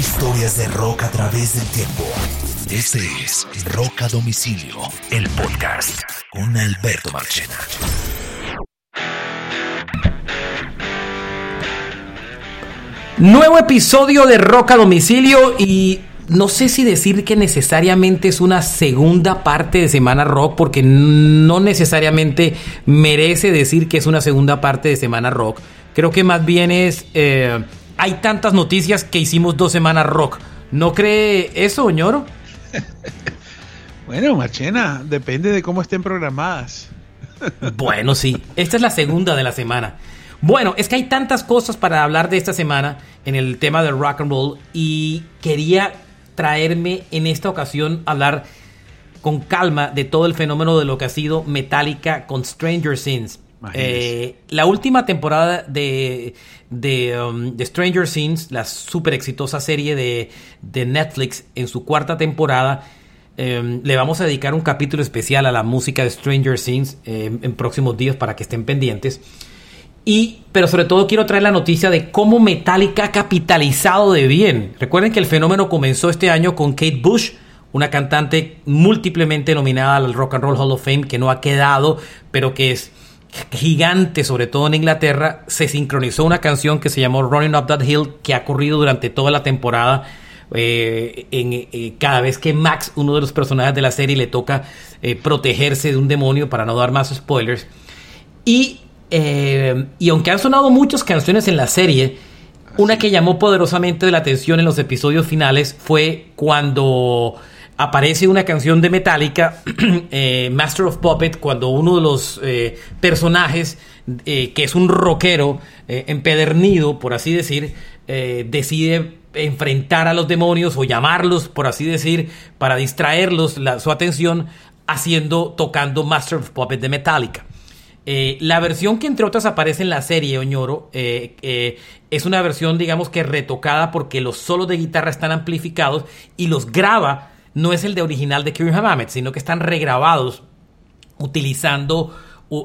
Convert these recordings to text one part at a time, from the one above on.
Historias de rock a través del tiempo. Este es Rock a Domicilio, el podcast con Alberto Marchena. Nuevo episodio de Rock a Domicilio y no sé si decir que necesariamente es una segunda parte de Semana Rock, porque no necesariamente merece decir que es una segunda parte de Semana Rock. Creo que más bien es... Eh, hay tantas noticias que hicimos dos semanas rock. ¿No cree eso, ñoro? bueno, Marchena, depende de cómo estén programadas. bueno, sí. Esta es la segunda de la semana. Bueno, es que hay tantas cosas para hablar de esta semana en el tema del rock and roll y quería traerme en esta ocasión a hablar con calma de todo el fenómeno de lo que ha sido Metallica con Stranger Things. Eh, la última temporada de, um, de, Stranger Things, la súper exitosa serie de, Netflix, en su cuarta temporada, em, le vamos a dedicar un capítulo especial a la música de Stranger Things em, en próximos días para que estén pendientes. Y, pero sobre todo quiero traer la noticia de cómo Metallica ha capitalizado de bien. Recuerden que el fenómeno comenzó este año con Kate Bush, una cantante múltiplemente nominada al Rock and Roll Hall of Fame que no ha quedado, pero que es gigante, sobre todo en Inglaterra, se sincronizó una canción que se llamó Running Up That Hill, que ha corrido durante toda la temporada. Eh, en, eh, cada vez que Max, uno de los personajes de la serie, le toca eh, protegerse de un demonio para no dar más spoilers. Y, y aunque han sonado muchas canciones en la serie, una que llamó poderosamente la atención en los episodios finales fue cuando aparece una canción de Metallica, eh, Master of Puppet, cuando uno de los eh, personajes, eh, que es un rockero empedernido, por así decir, decide enfrentar a los demonios o llamarlos, por así decir, para distraerlos su atención, haciendo, tocando Master of Puppet de Metallica. la versión que entre otras aparece en la serie Oñoro es una versión digamos que retocada porque los solos de guitarra están amplificados y los graba no es el de original de Kirby Hammett, sino que están regrabados utilizando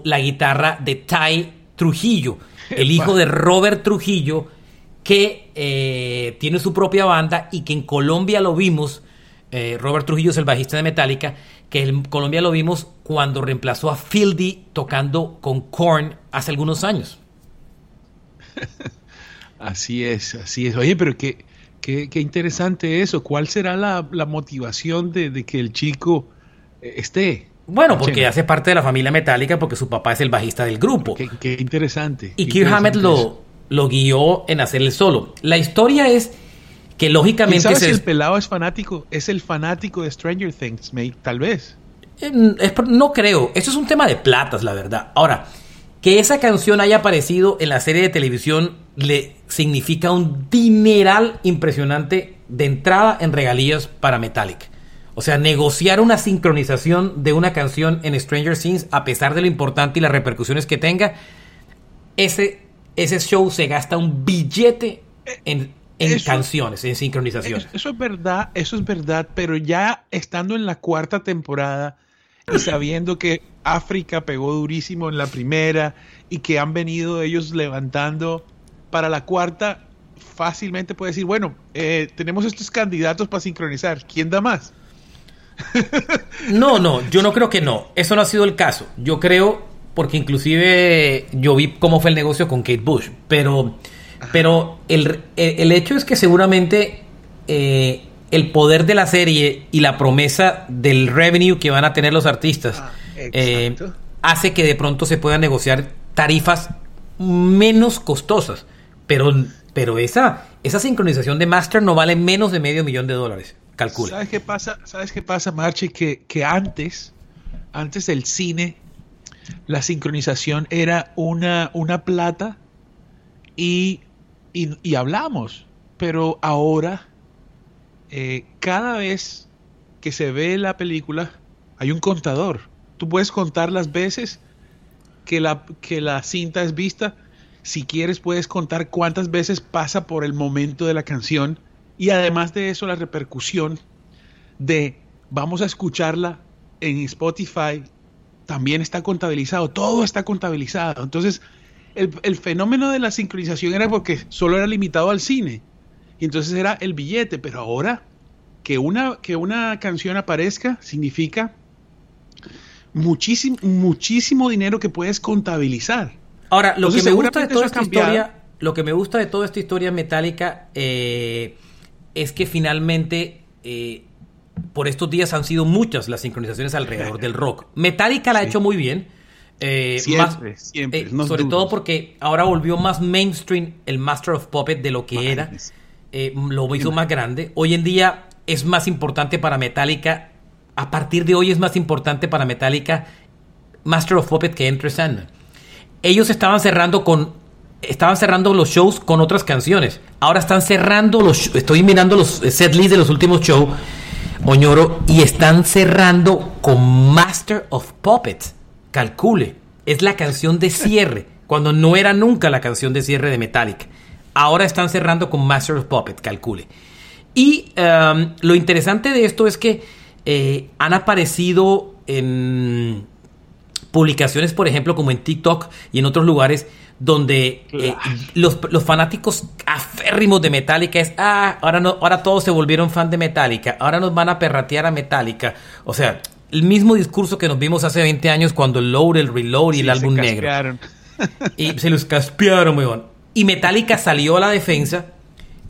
la guitarra de Ty Trujillo, el hijo de Robert Trujillo, que eh, tiene su propia banda y que en Colombia lo vimos. Eh, Robert Trujillo es el bajista de Metallica, que en Colombia lo vimos cuando reemplazó a Fieldy tocando con Korn hace algunos años. Así es, así es. Oye, pero que Qué, interesante eso. ¿Cuál será la, motivación de, que el chico eh, esté? Bueno, porque hace parte de la familia metálica porque su papá es el bajista del grupo. Qué, interesante. Y Kirk Hammett lo, lo guió en hacer el solo. La historia es que lógicamente... ¿Sabes si el pelado es fanático? Es el fanático de Stranger Things, mate, tal vez. no creo. Eso es un tema de platas, la verdad. Ahora, que esa canción haya aparecido en la serie de televisión le significa un dineral impresionante de entrada en regalías para Metallic. O sea, negociar una sincronización de una canción en Stranger Things, a pesar de lo importante y las repercusiones que tenga, ese, ese show se gasta un billete en, canciones, en sincronizaciones. Eso, es verdad, eso es verdad, pero ya estando en la cuarta temporada y sabiendo que África pegó durísimo en la primera y que han venido ellos levantando para la cuarta, fácilmente puede decir, bueno, eh, tenemos estos candidatos para sincronizar, ¿quién da más? no, no, yo no creo que no, eso no ha sido el caso. Yo creo, porque inclusive yo vi cómo fue el negocio con Kate Bush, pero, pero el, hecho es que seguramente... Eh, el poder de la serie y la promesa del revenue que van a tener los artistas ah, eh, hace que de pronto se puedan negociar tarifas menos costosas. Pero, pero esa, esa sincronización de master no vale menos de medio millón de dólares. Calcula. ¿Sabes qué pasa, ¿Sabes qué pasa Marche? Que, que antes, antes del cine, la sincronización era una, una plata y, y, y hablamos. Pero ahora eh, cada vez que se ve la película hay un contador. Tú puedes contar las veces que la, que la cinta es vista. Si quieres puedes contar cuántas veces pasa por el momento de la canción. Y además de eso la repercusión de vamos a escucharla en Spotify también está contabilizado. Todo está contabilizado. Entonces el, el fenómeno de la sincronización era porque solo era limitado al cine Y entonces era el billete, pero ahora que una, que una canción aparezca significa muchísimo, muchísimo dinero que puedes contabilizar. Ahora, lo que me gusta de toda esta historia, lo que me gusta de toda esta historia metálica eh, es que finalmente eh, por estos días han sido muchas las sincronizaciones alrededor del rock. Metallica la ha hecho muy bien. Eh, siempre, siempre. sobre todo porque ahora volvió más mainstream el Master of Puppet de lo que era. lo hizo más grande. Hoy en día es más importante para Metallica. A partir de hoy es más importante para Metallica Master of Puppet que Enter Sandman. Ellos estaban cerrando con estaban cerrando los shows con otras canciones. Ahora están cerrando los estoy mirando los set de los últimos shows, Oñoro, y están cerrando con Master of Puppets. Calcule, es la canción de cierre, cuando no era nunca la canción de cierre de Metallica. Ahora están cerrando con Master of Puppets, calcule. Y um, lo interesante de esto es que eh, han aparecido en publicaciones, por ejemplo, como en TikTok y en otros lugares, donde eh, los, fanáticos aférrimos de Metallica es, ah, ahora, no, ahora todos se volvieron fan de Metallica, ahora nos van a perratear a Metallica. O sea, el mismo discurso que nos vimos hace 20 años cuando el Load, el Reload y el álbum negro. y se los caspearon, muy Y Metallica salió a la defensa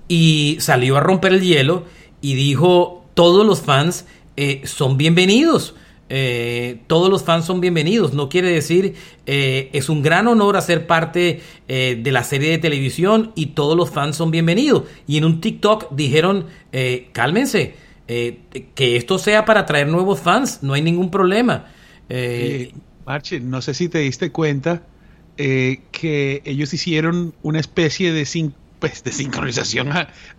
y salió a romper el hielo y dijo, todos los fans eh, son bienvenidos. Eh, todos los fans son bienvenidos. No quiere decir, eh, es un gran honor hacer parte eh, de la serie de televisión y todos los fans son bienvenidos. Y en un TikTok dijeron, cálmense, que esto sea para traer nuevos fans, no hay ningún problema. Marche, no sé si te diste cuenta que ellos hicieron una especie de, pues, de sincronización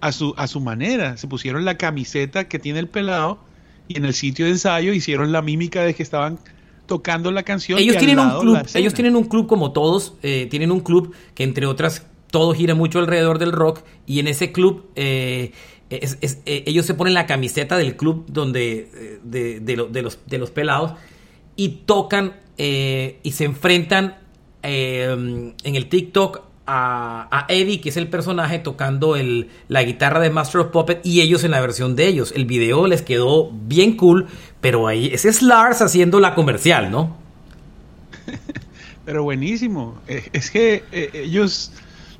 a, su, a su manera. Se pusieron la camiseta que tiene el pelado y en el sitio de ensayo hicieron la mímica de que estaban tocando la canción. Ellos tienen un club, ellos tienen un club como todos, eh, tienen un club que entre otras todo gira mucho alrededor del rock y en ese club eh, eh, ellos se ponen la camiseta del club donde de, de, los, de los pelados y tocan y se enfrentan en el TikTok a, Eddie, que es el personaje, tocando el, la guitarra de Master of Puppet y ellos en la versión de ellos. El video les quedó bien cool, pero ahí ese es Lars haciendo la comercial, ¿no? Pero buenísimo. Eh, es que eh, ellos,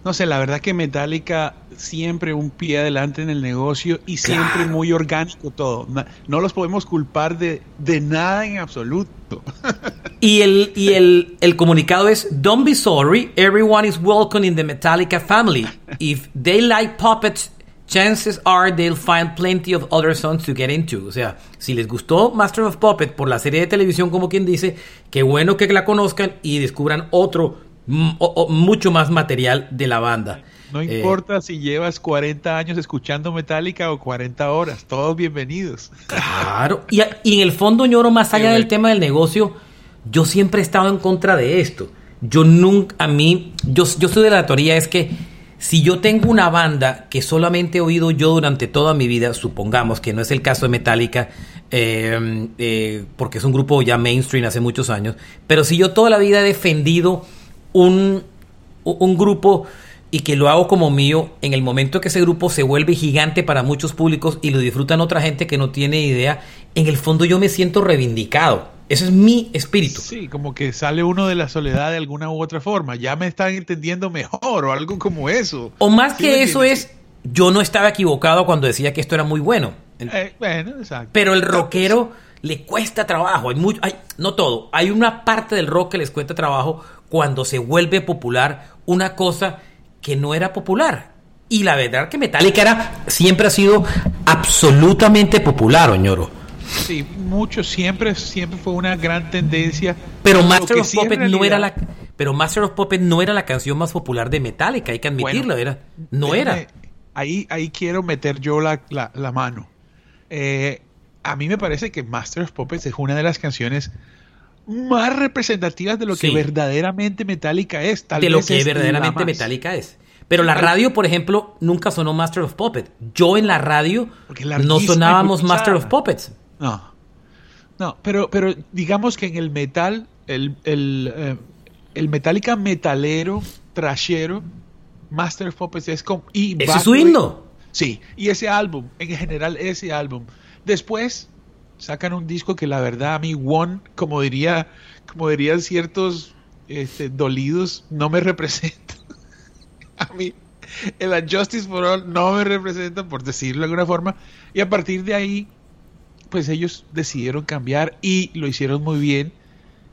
no sé, la verdad que Metallica siempre un pie adelante en el negocio y siempre muy orgánico todo. No los podemos culpar de, de nada en absoluto. Y, el, y el, el, comunicado es, don't be sorry, everyone is welcome in the Metallica family. If they like puppets, chances are they'll find plenty of other songs to get into. O sea, si les gustó Master of Puppet por la serie de televisión, como quien dice, qué bueno que la conozcan y descubran otro, mucho más material de la banda. No eh, importa si llevas 40 años escuchando Metallica o 40 horas, todos bienvenidos. Claro, y, y en el fondo, ñoro, más allá del tema del negocio, yo siempre he estado en contra de esto. Yo nunca, a mí, yo, yo soy de la teoría es que si yo tengo una banda que solamente he oído yo durante toda mi vida, supongamos que no es el caso de Metallica, eh, eh, porque es un grupo ya mainstream hace muchos años, pero si yo toda la vida he defendido un, un grupo y que lo hago como mío, en el momento que ese grupo se vuelve gigante para muchos públicos y lo disfrutan otra gente que no tiene idea, en el fondo yo me siento reivindicado. Ese es mi espíritu. Sí, como que sale uno de la soledad de alguna u otra forma. Ya me están entendiendo mejor o algo como eso. O más que eso es, yo no estaba equivocado cuando decía que esto era muy bueno. Eh, bueno, exacto. Pero el rockero le cuesta trabajo. Hay mucho, hay, no todo. Hay una parte del rock que les cuesta trabajo cuando se vuelve popular una cosa que no era popular. Y la verdad que Metallica era, siempre ha sido absolutamente popular, Oñoro. Sí, mucho, siempre, siempre fue una gran tendencia. Pero Master of Puppet no era la pero Master of Puppet no era la canción más popular de Metallica, hay que admitirlo, era, no era. Ahí, ahí quiero meter yo la, la, mano. Eh, a mí me parece que Master of Puppets es una de las canciones más representativas de lo que verdaderamente Metallica es. de lo que verdaderamente Metallica es. Pero la radio, por ejemplo, nunca sonó Master of Puppets. Yo en la radio no sonábamos Master of Puppets. No. No, pero, pero digamos que en el metal, el, el, eh, el Metallica metalero, trashero, Master of Puppets es como... Y Ese es su himno. Sí, y ese álbum, en general ese álbum. Después sacan un disco que la verdad a mí One, como diría, como dirían ciertos este, dolidos, no me representa. a mí el Justice for All no me representa, por decirlo de alguna forma. Y a partir de ahí, pues ellos decidieron cambiar y lo hicieron muy bien.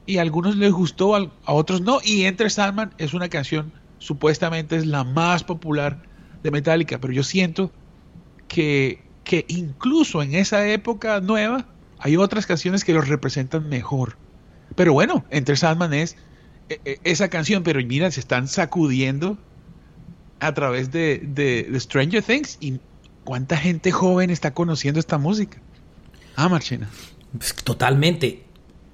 Y a algunos les gustó, a otros no. Y Enter Sandman es una canción, supuestamente es la más popular de Metallica, pero yo siento que, que incluso en esa época nueva hay otras canciones que los representan mejor. Pero bueno, Enter Sandman es e, e, esa canción, pero mira, se están sacudiendo a través de, de, Stranger Things y cuánta gente joven está conociendo esta música. Ah, Marchena. Pues, totalmente.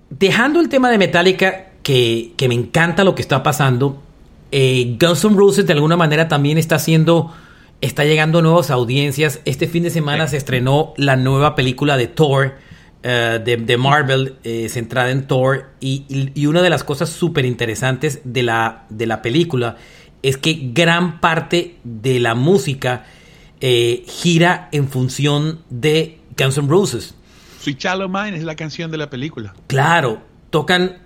Dejando el tema de Metallica, que, me encanta lo que está pasando, eh, Guns N' Roses de alguna manera también está haciendo, está llegando a nuevas audiencias. Este fin de semana se estrenó la nueva película de Thor, eh, de, Marvel, eh, centrada en Thor, y, y, una de las cosas súper interesantes de la, de la película es que gran parte de la música eh, gira en función de Guns N' Roses. Sweet Mind es la canción de la película. Claro, tocan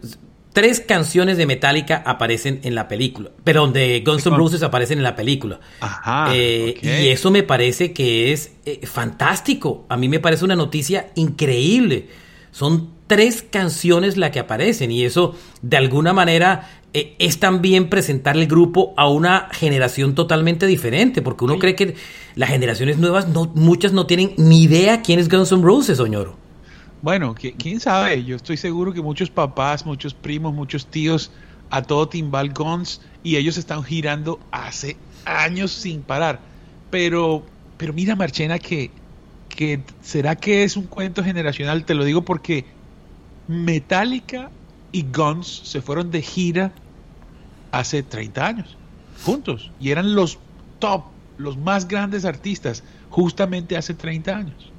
tres canciones de Metallica aparecen en la película, pero de Guns N' Roses aparecen en la película. Ajá, eh, Y eso me parece que es eh, fantástico. A mí me parece una noticia increíble. Son tres canciones las que aparecen y eso de alguna manera eh, es también presentar el grupo a una generación totalmente diferente, porque uno cree que las generaciones nuevas, no, muchas no tienen ni idea quién es Guns N' Roses, Oñoro. Bueno, quién sabe, yo estoy seguro que muchos papás, muchos primos, muchos tíos, a todo timbal Guns, y ellos están girando hace años sin parar. Pero, pero mira, Marchena, que, que será que es un cuento generacional, te lo digo porque Metallica y Guns se fueron de gira hace 30 años, juntos, y eran los top, los más grandes artistas, justamente hace 30 años.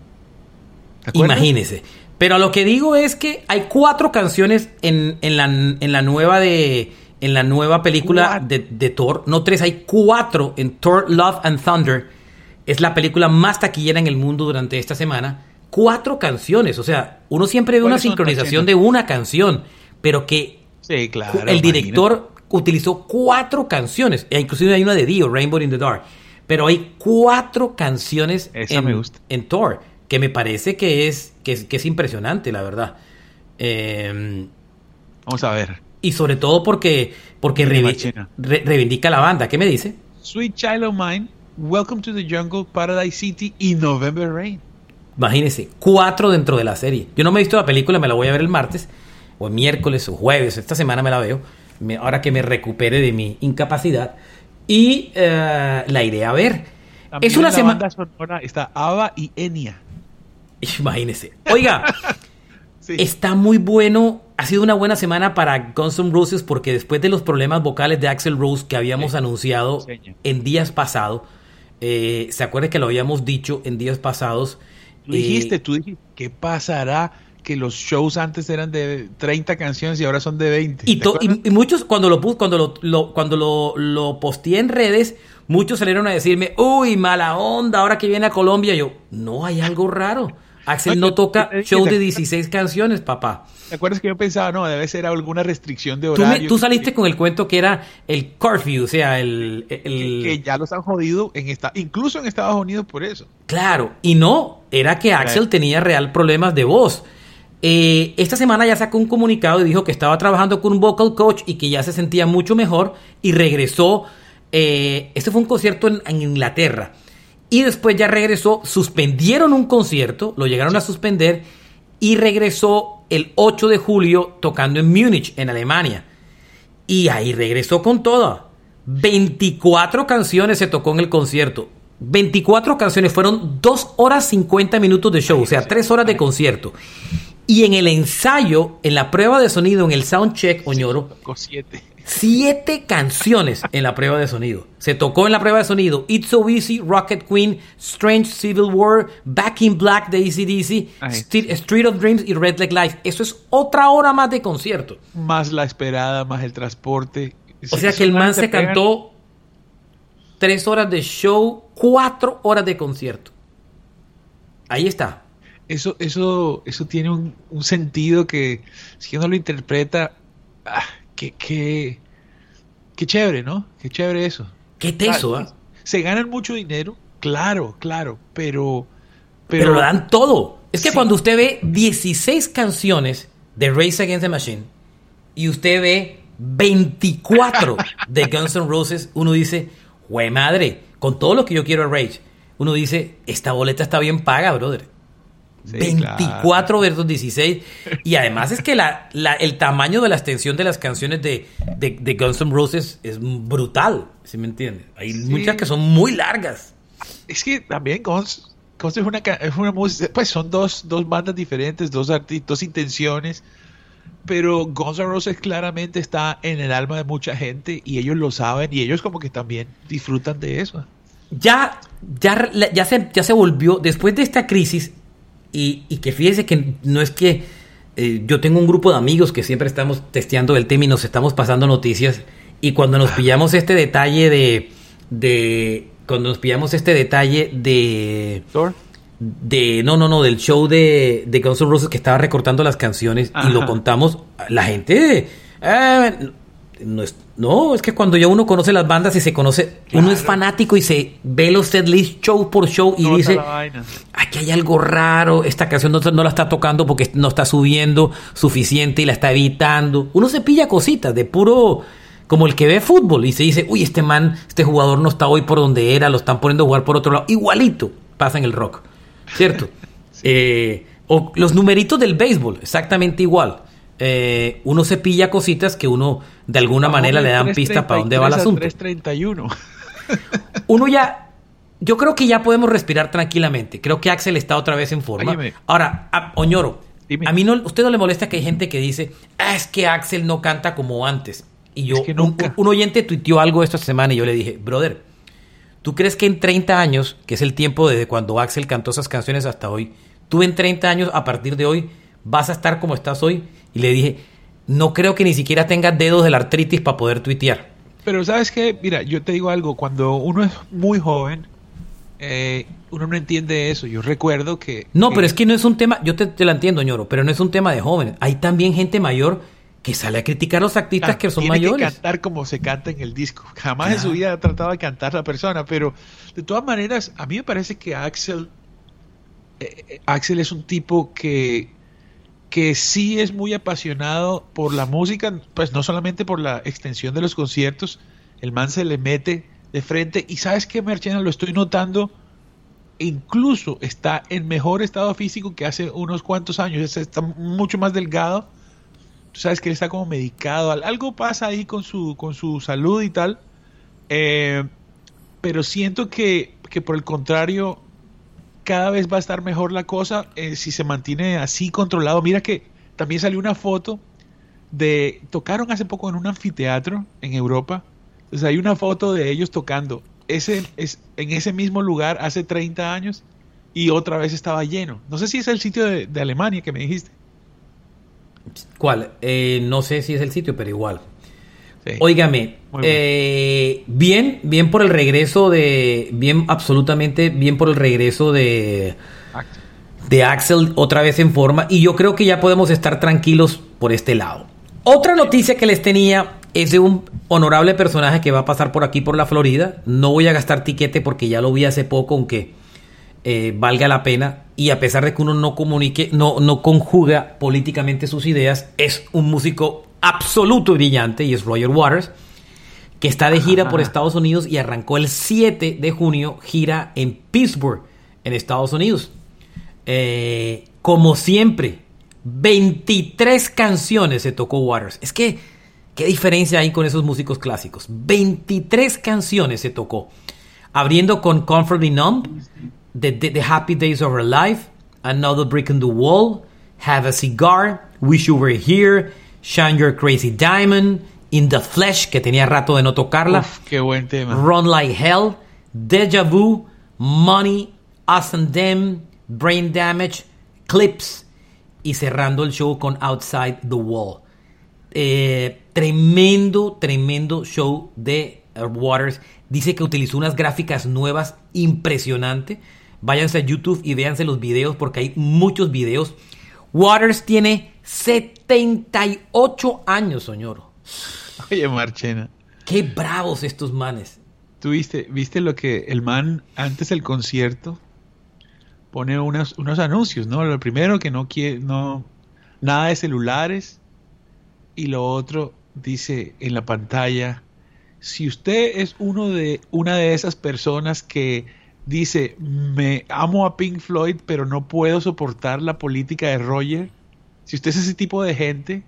Imagínese. Pero lo que digo es que hay cuatro canciones en, en, la, en la nueva de en la nueva película de, de, Thor. No tres, hay cuatro en Thor, Love and Thunder. Es la película más taquillera en el mundo durante esta semana. Cuatro canciones. O sea, uno siempre ve una sincronización de una canción. Pero que sí, claro, el director utilizó cuatro canciones, e inclusive hay una de Dio, Rainbow in the Dark, pero hay cuatro canciones en, Thor, que me parece que es, que es, impresionante, la verdad. Em, Vamos a ver. Y sobre todo porque, porque reivindica la banda. ¿Qué me dice? Sweet Child of Mine, Welcome to the Jungle, Paradise City y November Rain. Imagínense, cuatro dentro de la serie. Yo no me he visto la película, me la voy a ver el martes, o el miércoles, o jueves, esta semana me la veo ahora que me recupere de mi incapacidad, y eh, la iré a ver. es una semana. Está Ava y Enya. Imagínese. Oiga, está muy bueno. Ha sido una buena semana para Guns N' Roses porque después de los problemas vocales de Axel Rose que habíamos anunciado en días pasados, eh, ¿se acuerda que lo habíamos dicho en días pasados? Tú dijiste, eh, tú dijiste, ¿qué pasará que los shows antes eran de 30 canciones y ahora son de 20. Y, y, muchos, cuando lo puse, cuando lo, cuando lo, lo posteé en redes, muchos salieron a decirme, uy, mala onda, ahora que viene a Colombia. Yo, no, hay algo raro. Axel no toca show de 16 canciones, papá. ¿Te acuerdas que yo pensaba, no, debe ser alguna restricción de horario? Tú, saliste con el cuento que era el curfew, o sea, el... Que, ya los han jodido, en esta, incluso en Estados Unidos por eso. Claro, y no, era que Axel tenía real problemas de voz. Eh, esta semana ya sacó un comunicado y dijo que estaba trabajando con un vocal coach y que ya se sentía mucho mejor y regresó. Eh, este fue un concierto en, Inglaterra. Y después ya regresó, suspendieron un concierto, lo llegaron a suspender y regresó el 8 de julio tocando en Múnich, en Alemania. Y ahí regresó con todo. 24 canciones se tocó en el concierto. 24 canciones, fueron 2 horas 50 minutos de show, o sea, 3 horas de concierto. Y en el ensayo, en la prueba de sonido, en el soundcheck, Oñoro, siete. canciones en la prueba de sonido. Se tocó en la prueba de sonido It's So Easy, Rocket Queen, Strange Civil War, Back in Black de ACDC, Street, of Dreams y Red Leg Life. Eso es otra hora más de concierto. Más la esperada, más el transporte. O sea que el man se cantó tres horas de show cuatro horas de concierto. Ahí está. Eso, eso, eso tiene un, sentido que si uno lo interpreta, ah, qué, qué, chévere, ¿no? Qué chévere eso. Qué teso, ¿ah? Se ganan mucho dinero, claro, claro, pero... Pero, lo dan todo. Es que cuando usted ve 16 canciones de Race Against the Machine y usted ve 24 de Guns N' Roses, uno dice, güey madre, con todo lo que yo quiero a Rage, uno dice, esta boleta está bien paga, brother. 24 versus 16. Y además es que la, el tamaño de la extensión de las canciones de, de, Guns N' Roses es brutal, si me entiendes? Hay muchas que son muy largas. Es que también Guns, Guns es, una, es una música, pues son dos, dos bandas diferentes, dos artistas, dos intenciones pero Guns N' Roses claramente está en el alma de mucha gente y ellos lo saben y ellos como que también disfrutan de eso. Ya, ya, ya, se, ya se volvió, después de esta crisis, y, que fíjese que no es que eh, yo tengo un grupo de amigos que siempre estamos testeando el tema y nos estamos pasando noticias, y cuando nos pillamos este detalle de, de cuando nos pillamos este detalle de de no no no del show de, de Guns N' Roses que estaba recortando las canciones y lo contamos la gente eh, no, es, no es que cuando ya uno conoce las bandas y se conoce uno es fanático y se ve los set list show por show y dice aquí hay algo raro esta canción no, no, la está tocando porque no está subiendo suficiente y la está evitando uno se pilla cositas de puro como el que ve fútbol y se dice uy este man este jugador no está hoy por donde era lo están poniendo a jugar por otro lado igualito pasa en el rock ¿cierto? Eh, o los numeritos del béisbol, exactamente igual. Eh, uno se pilla cositas que uno de alguna manera le dan pista para dónde va el asunto. 331. uno ya, yo creo que ya podemos respirar tranquilamente. Creo que Axel está otra vez en forma. Ahora, Oñoro, a mí no, usted no le molesta que hay gente que dice, ah, es que Axel no canta como antes. Y yo, un, un, oyente tuiteó algo esta semana y yo le dije, brother, ¿Tú crees que en 30 años, que es el tiempo desde cuando Axel cantó esas canciones hasta hoy, tú en 30 años, a partir de hoy, vas a estar como estás hoy? Y le dije, no creo que ni siquiera tengas dedos de la artritis para poder tuitear. Pero sabes qué, mira, yo te digo algo, cuando uno es muy joven, eh, uno no entiende eso. Yo recuerdo que... No, pero es que no es un tema, yo te, te la entiendo, ñoro, pero no es un tema de jóvenes. Hay también gente mayor que sale a criticar a los artistas que son mayores. Tiene que cantar como se canta en el disco. Jamás en su vida ha tratado de cantar la persona, pero de todas maneras, a mí me parece que Axel, eh, eh, Axel es un tipo que, que sí es muy apasionado por la música, pues no solamente por la extensión de los conciertos, el man se le mete de frente y sabes qué, Merchena, lo estoy notando, incluso está en mejor estado físico que hace unos cuantos años, está mucho más delgado. Tú sabes que él está como medicado, algo pasa ahí con su, con su salud y tal, eh, pero siento que, por el contrario, cada vez va a estar mejor la cosa eh, si se mantiene así controlado. Mira que también salió una foto de, tocaron hace poco en un anfiteatro en Europa, entonces hay una foto de ellos tocando ese, es, en ese mismo lugar hace 30 años y otra vez estaba lleno. No sé si es el sitio de, de Alemania que me dijiste. ¿Cuál? Eh, no sé si es el sitio, pero igual. Óigame, eh, bien, bien por el regreso de, bien, absolutamente bien por el regreso de, de Axel otra vez en forma y yo creo que ya podemos estar tranquilos por este lado. Otra noticia que les tenía es de un honorable personaje que va a pasar por aquí por la Florida. No voy a gastar tiquete porque ya lo vi hace poco, aunque eh, valga la pena y a pesar de que uno no comunique, no, no conjuga políticamente sus ideas, es un músico absoluto brillante y es Roger Waters, que está de gira por Estados Unidos y arrancó el 7 de junio gira en Pittsburgh, en Estados Unidos. Eh, como siempre, 23 canciones se tocó Waters. Es que, ¿qué diferencia hay con esos músicos clásicos? 23 canciones se tocó. Abriendo con Comfortably Numb, the, the, the, Happy Days of Our Life, Another Brick in the Wall, Have a Cigar, Wish You Were Here, Shine Your Crazy Diamond, In the Flesh, que tenía rato de no tocarla. Uf, qué buen tema. Run Like Hell, Deja Vu, Money, Us and Them, Brain Damage, Clips y cerrando el show con Outside the Wall. Eh, tremendo, tremendo show de Waters Dice que utilizó unas gráficas nuevas impresionante. Váyanse a YouTube y véanse los videos porque hay muchos videos. Waters tiene 78 años, señor. Oye, Marchena. Qué bravos estos manes. ¿Tú viste, viste lo que el man antes del concierto pone unos, unos anuncios, ¿no? Lo primero que no quiere, no, nada de celulares. Y lo otro dice en la pantalla, si usted es uno de, una de esas personas que dice, me amo a Pink Floyd, pero no puedo soportar la política de Roger, si usted es ese tipo de gente,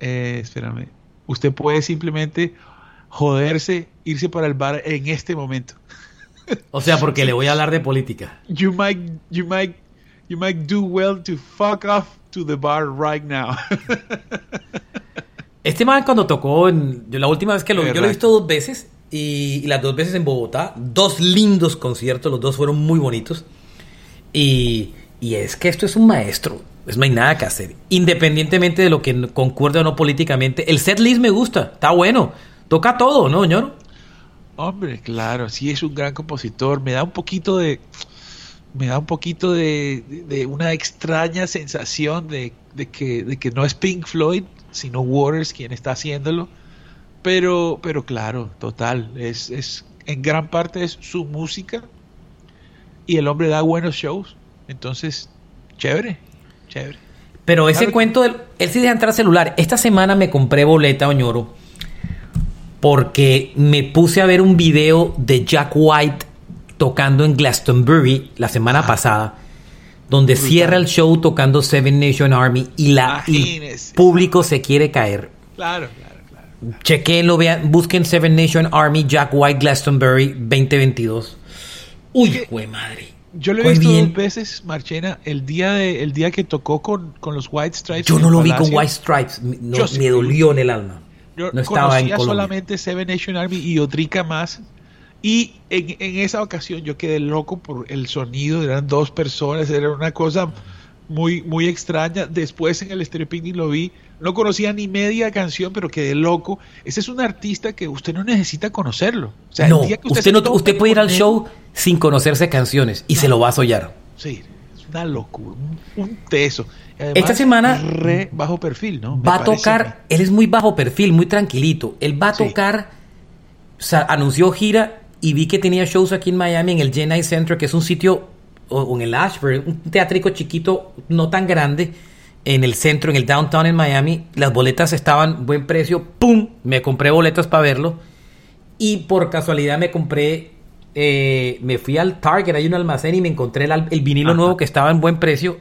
eh, espérame, usted puede simplemente joderse, irse para el bar en este momento. O sea, porque le voy a hablar de política. You might, you might, you might do well to fuck off to the bar right now. Este man cuando tocó, en, yo la última vez que lo, yo lo he visto dos veces y, y, las dos veces en Bogotá, dos lindos conciertos, los dos fueron muy bonitos. Y, y es que esto es un maestro, no hay nada que hacer. Independientemente de lo que concuerde o no políticamente, el set list me gusta, está bueno, toca todo, ¿no, señor? Hombre, claro, sí es un gran compositor, me da un poquito de me da un poquito de, de una extraña sensación de, de, que, de que no es Pink Floyd, sino Waters quien está haciéndolo. Pero, pero claro, total, es, es en gran parte es su música y el hombre da buenos shows. Entonces, chévere, chévere. Pero ese claro. cuento, del, él sí deja entrar celular. Esta semana me compré boleta, Oñoro, porque me puse a ver un video de Jack White tocando en Glastonbury la semana ah. pasada, donde Brutal. cierra el show tocando Seven Nation Army y, la, y el público se quiere caer. Claro, claro, claro. Chequenlo, vean, busquen Seven Nation Army Jack White Glastonbury 2022. Uy, güey madre. Yo lo he visto bien. dos veces, Marchena, el día de, el día que tocó con, con los White Stripes. Yo no lo Palacio. vi con White Stripes, no, me dolió en el alma. Yo no estaba en Colombia. solamente Seven Nation Army y Otrica más. Y en, en, esa ocasión yo quedé loco por el sonido, eran dos personas, era una cosa muy, muy extraña. Después en el Stereo Picnic lo vi, no conocía ni media canción, pero quedé loco. Ese es un artista que usted no necesita conocerlo. O sea, no, usted, usted, no, usted puede ir al show sin conocerse canciones y no. se lo va a sollar. Sí, es una locura, un, un teso. Además, Esta semana re bajo perfil, ¿no? Va a tocar, él es muy bajo perfil, muy tranquilito. Él va a tocar, sí. o sea, anunció gira y vi que tenía shows aquí en Miami en el Genai Center, que es un sitio, o, o en el Ashburn, un teatrico chiquito, no tan grande, en el centro, en el downtown en Miami. Las boletas estaban buen precio, ¡pum! Me compré boletas para verlo. Y por casualidad me compré, eh, me fui al Target, hay un almacén y me encontré el, el vinilo Ajá. nuevo que estaba en buen precio.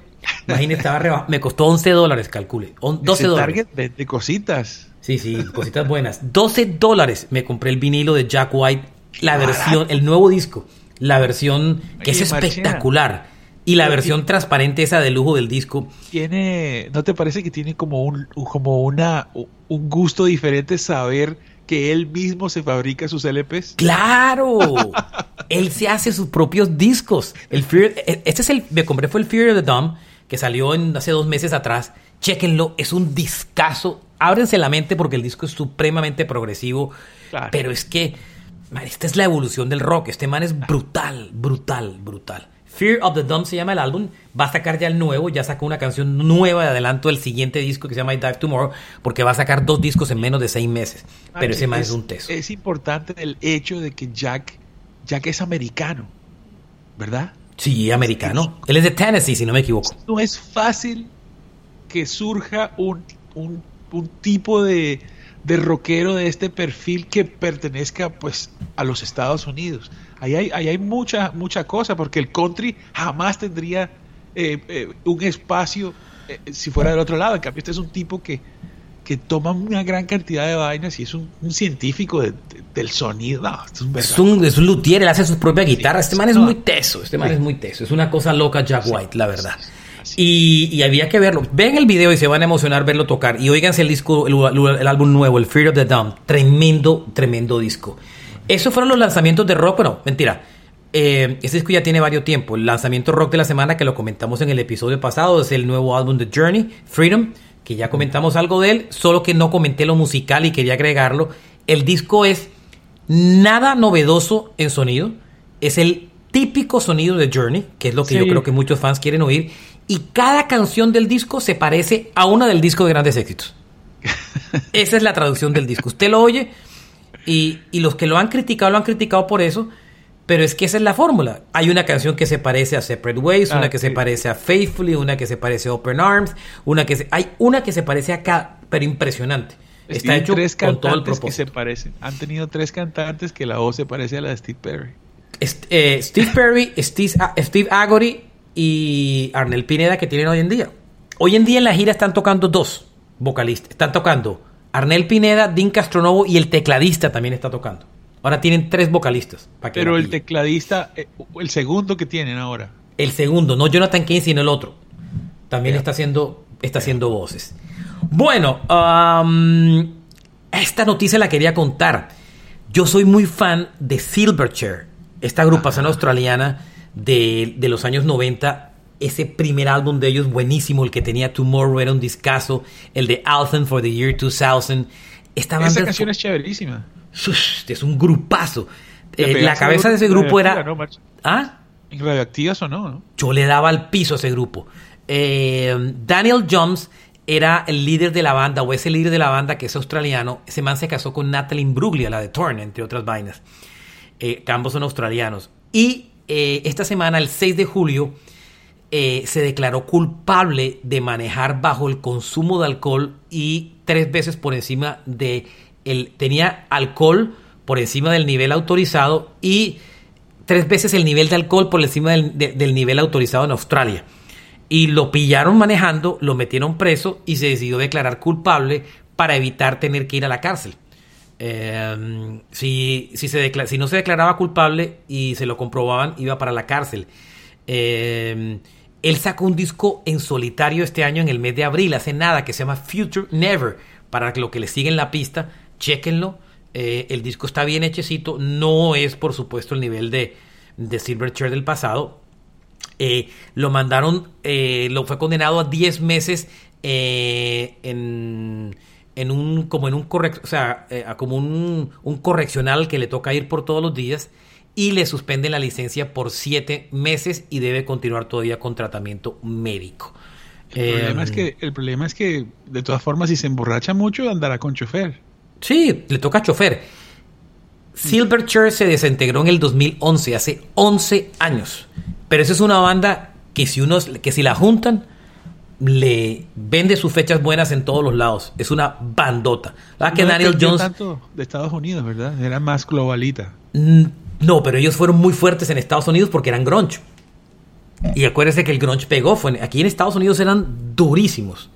Imagínate, estaba rebajado. Me costó 11 dólares, calcule. 12 dólares. Target vende cositas. Sí, sí, cositas buenas. 12 dólares me compré el vinilo de Jack White la versión, el nuevo disco, la versión que Oye, es espectacular. Marchena, y la versión transparente esa de lujo del disco. Tiene, ¿no te parece que tiene como un, como una, un gusto diferente saber que él mismo se fabrica sus LPs? Claro, él se hace sus propios discos. El Fear, este es el, me compré fue el Fear of the Dumb que salió en, hace dos meses atrás. Chequenlo, es un discazo. Ábrense la mente porque el disco es supremamente progresivo. Claro. Pero es que Man, esta es la evolución del rock. Este man es brutal, brutal, brutal. Fear of the Dumb se llama el álbum. Va a sacar ya el nuevo. Ya sacó una canción nueva de adelanto del siguiente disco que se llama I Die Tomorrow. Porque va a sacar dos discos en menos de seis meses. Pero ese es, es un teso. Es importante el hecho de que Jack, Jack es americano. ¿Verdad? Sí, americano. Él es de Tennessee, si no me equivoco. No es fácil que surja un, un, un tipo de de rockero de este perfil que pertenezca pues a los Estados Unidos. Ahí hay, ahí hay mucha, mucha cosa, porque el country jamás tendría eh, eh, un espacio eh, si fuera del otro lado. En cambio, este es un tipo que, que toma una gran cantidad de vainas y es un, un científico de, de, del sonido. No, es, un es, un, es un luthier, él hace su propia guitarra. Este man es muy teso, este man es muy teso. Es una cosa loca Jack White, la verdad. Y, y, había que verlo. Ven el video y se van a emocionar verlo tocar. Y oíganse el disco, el, el, álbum nuevo, el Fear of the Dumb. Tremendo, tremendo disco. Esos fueron los lanzamientos de rock. Bueno, mentira. Eh, este disco ya tiene varios tiempos. El lanzamiento rock de la semana que lo comentamos en el episodio pasado es el nuevo álbum de Journey, Freedom, que ya comentamos algo de él, solo que no comenté lo musical y quería agregarlo. El disco es Nada novedoso en sonido. Es el típico sonido de Journey, que es lo que yo creo que muchos fans quieren oír. Y cada canción del disco se parece a una del disco de grandes éxitos. Esa es la traducción del disco. Usted lo oye y, y los que lo han criticado lo han criticado por eso, pero es que esa es la fórmula. Hay una canción que se parece a Separate Ways, Ah, una que se parece a Faithfully, una que se parece a Open Arms, una que se- hay una que se parece a cada, pero impresionante. Está Tienen hecho tres con todo el que propósito. se parecen. Han tenido tres cantantes que la voz se parece a la de Steve Perry. Eh, Steve Perry, Steve, A- Steve Agory y Arnel Pineda que tienen hoy en día. Hoy en día en la gira están tocando dos vocalistas. Están tocando Arnel Pineda, Dean Castronovo y el tecladista también está tocando. Ahora tienen tres vocalistas. para que Pero el tecladista, eh, el segundo que tienen ahora. El segundo, no Jonathan Kane, sino el otro. También está haciendo, está haciendo voces. Bueno, esta noticia la quería contar. Yo soy muy fan de Silverchair, esta agrupación australiana de, de los años 90. Ese primer álbum de ellos buenísimo, el que tenía Tomorrow era un discazo, el de Althen for the Year 2000. Esta banda Esa es- canción es chéverísima. Es un grupazo. Eh, la pegaste cabeza de ese grupo era... ¿no? ¿Ah? Radioactivas o no, ¿no? yo le daba al piso a ese grupo. Eh, Daniel Jones era el líder de la banda, o es el líder de la banda que es australiano. Ese man se casó con Natalie Imbruglia, la de Torn, entre otras vainas. Eh, ambos son australianos. Y eh, esta semana, el 6 de julio, eh, se declaró culpable de manejar bajo el consumo de alcohol y tres veces por encima de el tenía alcohol por encima del nivel autorizado y tres veces el nivel de alcohol por encima del, de- del nivel autorizado en Australia. Y lo pillaron manejando, lo metieron preso y se decidió declarar culpable para evitar tener que ir a la cárcel. Eh, si, si, se si no se declaraba culpable y se lo comprobaban, iba para la cárcel. Eh, él sacó un disco en solitario este año en el mes de abril, hace nada, que se llama Future Never. Para lo que le siguen la pista, chequenlo. Eh, el disco está bien hechecito. No es, por supuesto, el nivel de, de Silverchair del pasado. Eh, lo mandaron, eh, lo fue condenado a 10 meses eh, en, en un, como en un o sea, eh, como un, un correccional que le toca ir por todos los días y le suspenden la licencia por 7 meses y debe continuar todavía con tratamiento médico. El, problema es que, el problema es que, de todas formas, si se emborracha mucho, andará con chofer. Sí, le toca chofer. Silverchair se desintegró en el 2011, hace 11 años. Pero esa es una banda que si uno, que si la juntan, le vende sus fechas buenas en todos los lados. Es una bandota. La que no Daniel Jones. tanto de Estados Unidos, ¿verdad? Era más globalita. No, pero ellos fueron muy fuertes en Estados Unidos porque eran grunge. Y acuérdese que el grunge pegó. Fue, aquí en Estados Unidos eran durísimos.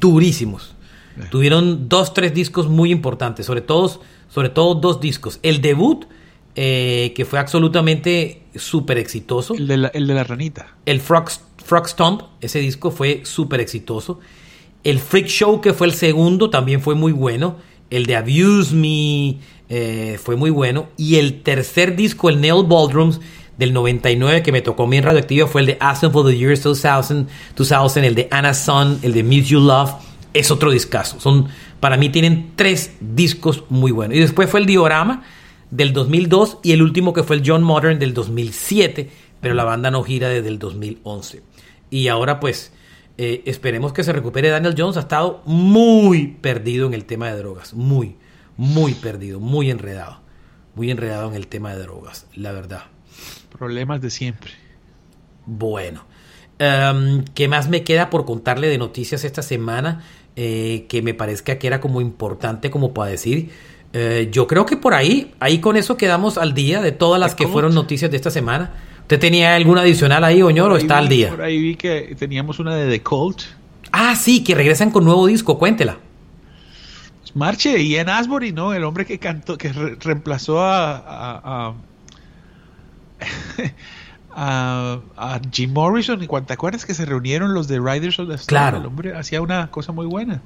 Durísimos. Eh. Tuvieron dos, tres discos muy importantes. Sobre todo, sobre todo dos discos. El debut, eh, que fue absolutamente súper exitoso. El de la, el de la ranita. El Frog, Frog Stomp, ese disco fue súper exitoso. El Freak Show, que fue el segundo, también fue muy bueno. El de Abuse Me eh, fue muy bueno. Y el tercer disco, el Nail Ballrooms, del 99, que me tocó a mí en Radioactiva, fue el de Aston for the Year 2000, 2000, el de Anna Sun, el de Miss You Love. Es otro discazo. Son, para mí tienen tres discos muy buenos. Y después fue el Diorama del 2002 y el último que fue el John Modern del 2007, pero la banda no gira desde el 2011. Y ahora pues eh, esperemos que se recupere Daniel Jones. Ha estado muy perdido en el tema de drogas. Muy, muy perdido, muy enredado. Muy enredado en el tema de drogas, la verdad. Problemas de siempre. Bueno, em, ¿qué más me queda por contarle de noticias esta semana? eh, que me parezca que era como importante como para decir. Eh, yo creo que por ahí, ahí con eso quedamos al día de todas las que fueron noticias de esta semana. ¿Usted tenía alguna adicional ahí, Oñor, o está al día? Por ahí vi que teníamos una de The Cult. Ah, sí, que regresan con nuevo disco, cuéntela. Marche, Ian Asbury, ¿no? El hombre que cantó, que re- reemplazó a, a, a- a- a Jim Morrison. ¿Y cuánto te acuerdas que se reunieron los de Riders of the Storm? Claro. El hombre hacía una cosa muy buena.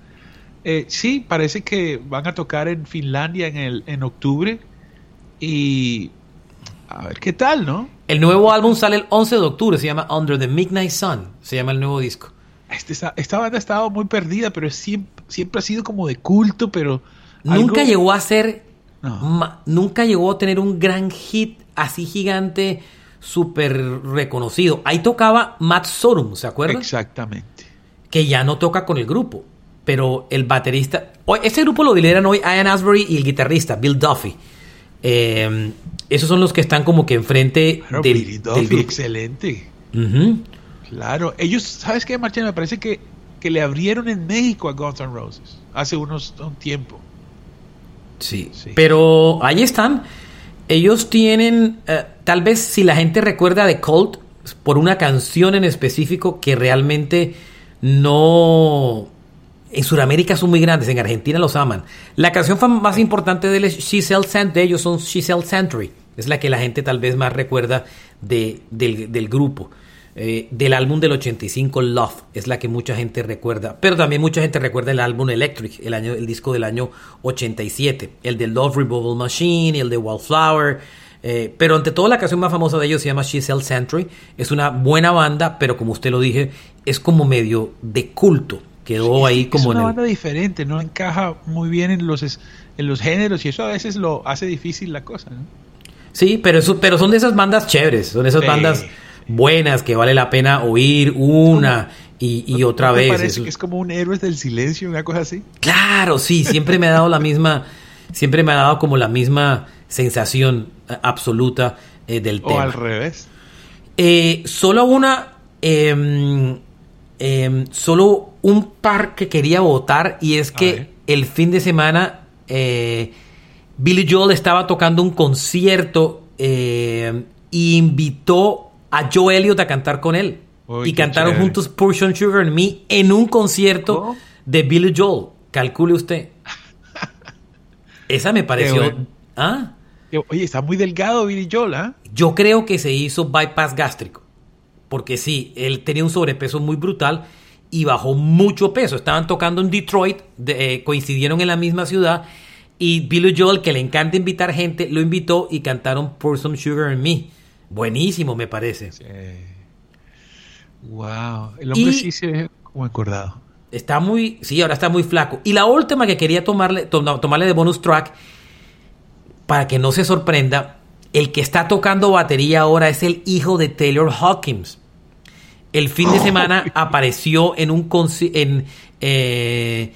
Eh, sí, parece que van a tocar en Finlandia en, el, en octubre. Y a ver qué tal, ¿no? El nuevo álbum sale el 11 de octubre, se llama Under the Midnight Sun, se llama el nuevo disco. Este, esta, esta banda ha estado muy perdida, pero siempre, siempre ha sido como de culto, pero... Nunca algo- llegó a ser nunca llegó a tener un gran hit así gigante, súper reconocido. Ahí tocaba Matt Sorum, ¿se acuerdan? Exactamente. Que ya no toca con el grupo. Pero el baterista. Este grupo lo lideran hoy Ian Asbury y el guitarrista, Bill Duffy. Eh, esos son los que están como que enfrente del, Billy Duffy, Excelente. Claro. Ellos, ¿sabes qué, Martín? Me parece que, que le abrieron en México a Guns N' Roses hace unos un tiempo. Sí, Pero ahí están. Ellos tienen, eh, tal vez si la gente recuerda de Colt por una canción en específico que realmente no... En Sudamérica son muy grandes, en Argentina los aman. La canción más importante de, de ellos son She Sell Century. Es la que la gente tal vez más recuerda de, del, del grupo. Eh, del álbum del 85 Love, es la que mucha gente recuerda, pero también mucha gente recuerda el álbum Electric, el, año, el disco del año 87, el de Love Revolver Machine, el de Wildflower, eh, pero ante todo la canción más famosa de ellos se llama She's Century, es una buena banda, pero como usted lo dije, es como medio de culto, quedó ahí como... Es una banda diferente, no encaja muy bien en los, en los géneros y eso a veces lo hace difícil la cosa, Sí, pero, eso, pero son de esas bandas chéveres, son esas bandas buenas que vale la pena oír una y, otra vez. Parece que es como un héroe del silencio, una cosa así. Claro, sí, siempre me ha dado la misma, siempre me ha dado como la misma sensación eh, absoluta eh, del tema. O al revés. Eh, solo una, em, em, solo un par que quería votar y es que el fin de semana Billy Joel estaba tocando un concierto e invitó a Joe Elliott a cantar con él. y cantaron juntos Portion Sugar and Me en un concierto de Billy Joel. Calcule usted. Esa me pareció. ¿Ah? Oye, está muy delgado Billy Joel, ¿ah? Yo creo que se hizo bypass gástrico. Porque sí, él tenía un sobrepeso muy brutal y bajó mucho peso. Estaban tocando en Detroit, eh, coincidieron en la misma ciudad. Y Billy Joel, que le encanta invitar gente, lo invitó y cantaron Pour Some Sugar and Me. Buenísimo, me parece. Wow. El hombre sí se ve como acordado. Está muy. Sí, ahora está muy flaco. Y la última que quería tomarle, tomarle de bonus track, para que no se sorprenda, el que está tocando batería ahora es el hijo de Taylor Hawkins. El fin de semana apareció en un. En, eh,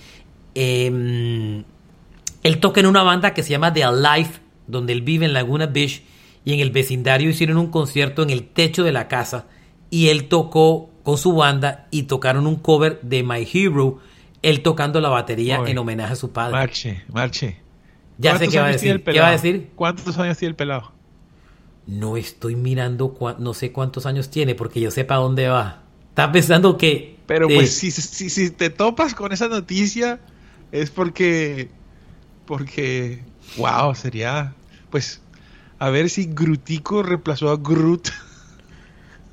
em, él toca en una banda que se llama The Alive, donde él vive en Laguna Beach y en el vecindario hicieron un concierto en el techo de la casa y él tocó con su banda y tocaron un cover de My Hero, él tocando la batería en homenaje a su padre. Marche, marche. Ya sé qué va a decir. ¿Qué va a decir? ¿Cuántos años tiene el pelado? No estoy mirando, no sé cuántos años tiene porque yo sepa dónde va. Está pensando que... Pero pues si, si, si te topas con esa noticia es porque... Porque... Wow, sería... Pues a ver si Grutico reemplazó a Groot.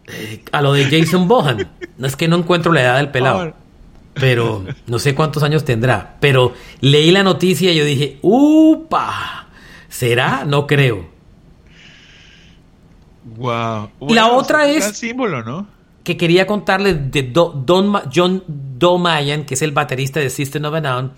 Eh, a lo de Jason Bohan. No es que no encuentro la edad del pelado. Pero no sé cuántos años tendrá. Pero leí la noticia y yo dije, ¡upa! ¿Será? No creo. Wow. y la otra es. símbolo, ¿no? Que quería contarles de Don, John Domayan, que es el baterista de System of a Down.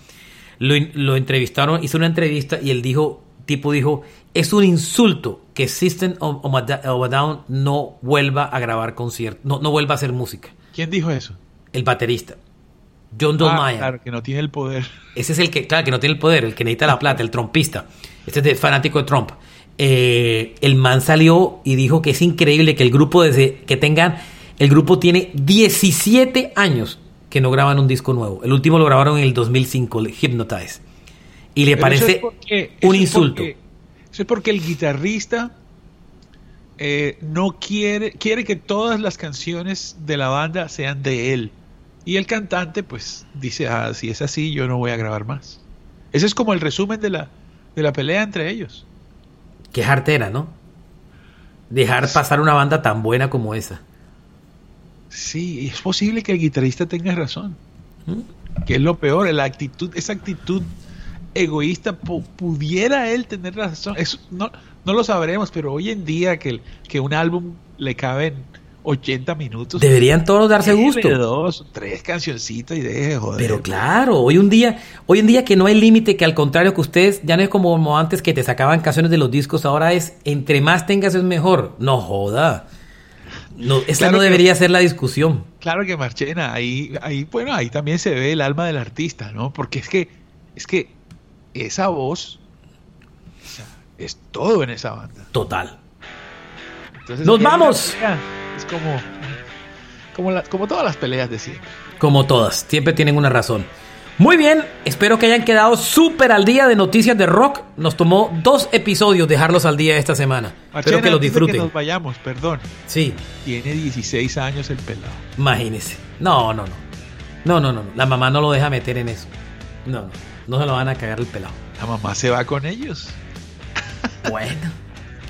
Lo, lo entrevistaron, hizo una entrevista y él dijo: tipo dijo, es un insulto que System of, a Down no vuelva a grabar conciertos, no, no vuelva a hacer música. ¿Quién dijo eso? El baterista. John Don ah, Claro, que no tiene el poder. Ese es el que, claro, que no tiene el poder, el que necesita la plata, el trompista. Este es fanático de Trump. Eh, el man salió y dijo que es increíble que el grupo desde que tengan, el grupo tiene 17 años que no graban un disco nuevo. El último lo grabaron en el 2005, Hypnotize y le parece un insulto. eso es porque el guitarrista eh, no quiere, quiere que todas las canciones de la banda sean de él. Y el cantante, pues, dice, ah, si es así, yo no voy a grabar más. Ese es como el resumen de la, de la pelea entre ellos. Qué jartera, ¿no? Dejar pasar una banda tan buena como esa. Sí, es posible que el guitarrista tenga razón. ¿Mm? Que es lo peor, la actitud, esa actitud egoísta, pudiera él tener razón. Eso no, no lo sabremos, pero hoy en día que, que un álbum le caben 80 minutos. Deberían todos darse gusto. Dos, tres cancioncitas y deje de joder. Pero claro, hoy un día, hoy en día que no hay límite, que al contrario que ustedes, ya no es como antes que te sacaban canciones de los discos, ahora es entre más tengas es mejor. No joda. No, esa Claro no que- debería ser la discusión. Claro que Marchena, ahí, ahí, bueno, ahí también se ve el alma del artista, ¿no? Porque es que, es que esa voz, es todo en esa banda. Total. Entonces, ¡Nos vamos! Es como, como, la- como todas las peleas de siempre. Como todas, siempre tienen una razón. Muy bien, espero que hayan quedado súper al día de noticias de rock. Nos tomó dos episodios dejarlos al día esta semana. Espero que los disfruten. Que nos vayamos, perdón. Sí, Tiene 16 años el pelado. imagínense. No, no, no. No, no, no. no. La mamá no lo deja meter en eso. No, no. No se lo van a cagar el pelado. La mamá se va con ellos. Bueno.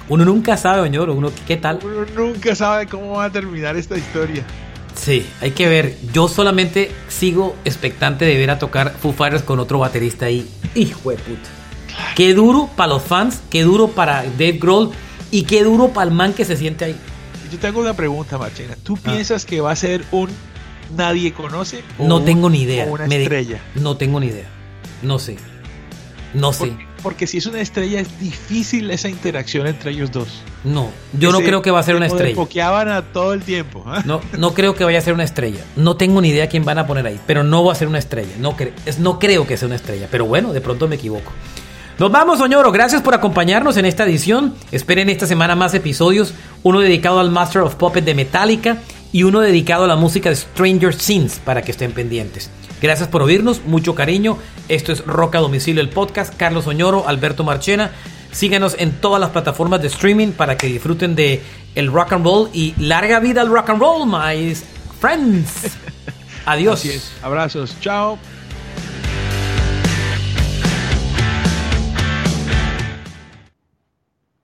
Uno nunca sabe, señor. Uno, ¿qué tal? Uno nunca sabe cómo va a terminar esta historia. Sí, hay que ver. Yo solamente sigo expectante de ver a tocar Foo Fighters con otro baterista ahí. Hijo de puta. Qué duro para los fans, qué duro para Dave Grohl y qué duro para el man que se siente ahí. Yo tengo una pregunta, Marchena. ¿Tú Ah. piensas que va a ser un nadie conoce? o No un- tengo ni idea. o una Me estrella. No tengo ni idea. No sé. No sé. Porque, porque si es una estrella es difícil esa interacción entre ellos dos. No, yo no Se- creo que va a ser se una estrella. enfoqueaban a todo el tiempo. ¿ah? No, no creo que vaya a ser una estrella. No tengo ni idea quién van a poner ahí, pero no va a ser una estrella. No, cre- es, no creo que sea una estrella, pero bueno, de pronto me equivoco. Nos vamos, Soñoro. Gracias por acompañarnos en esta edición. Esperen esta semana más episodios. Uno dedicado al Master of Puppet de Metallica y uno dedicado a la música de Stranger Things para que estén pendientes. Gracias por oírnos, mucho cariño. Esto es Roca Domicilio, el podcast. Carlos Soñoro, Alberto Marchena. Síganos en todas las plataformas de streaming para que disfruten de el rock and roll y larga vida al rock and roll, my friends. Adiós. Abrazos. Chao.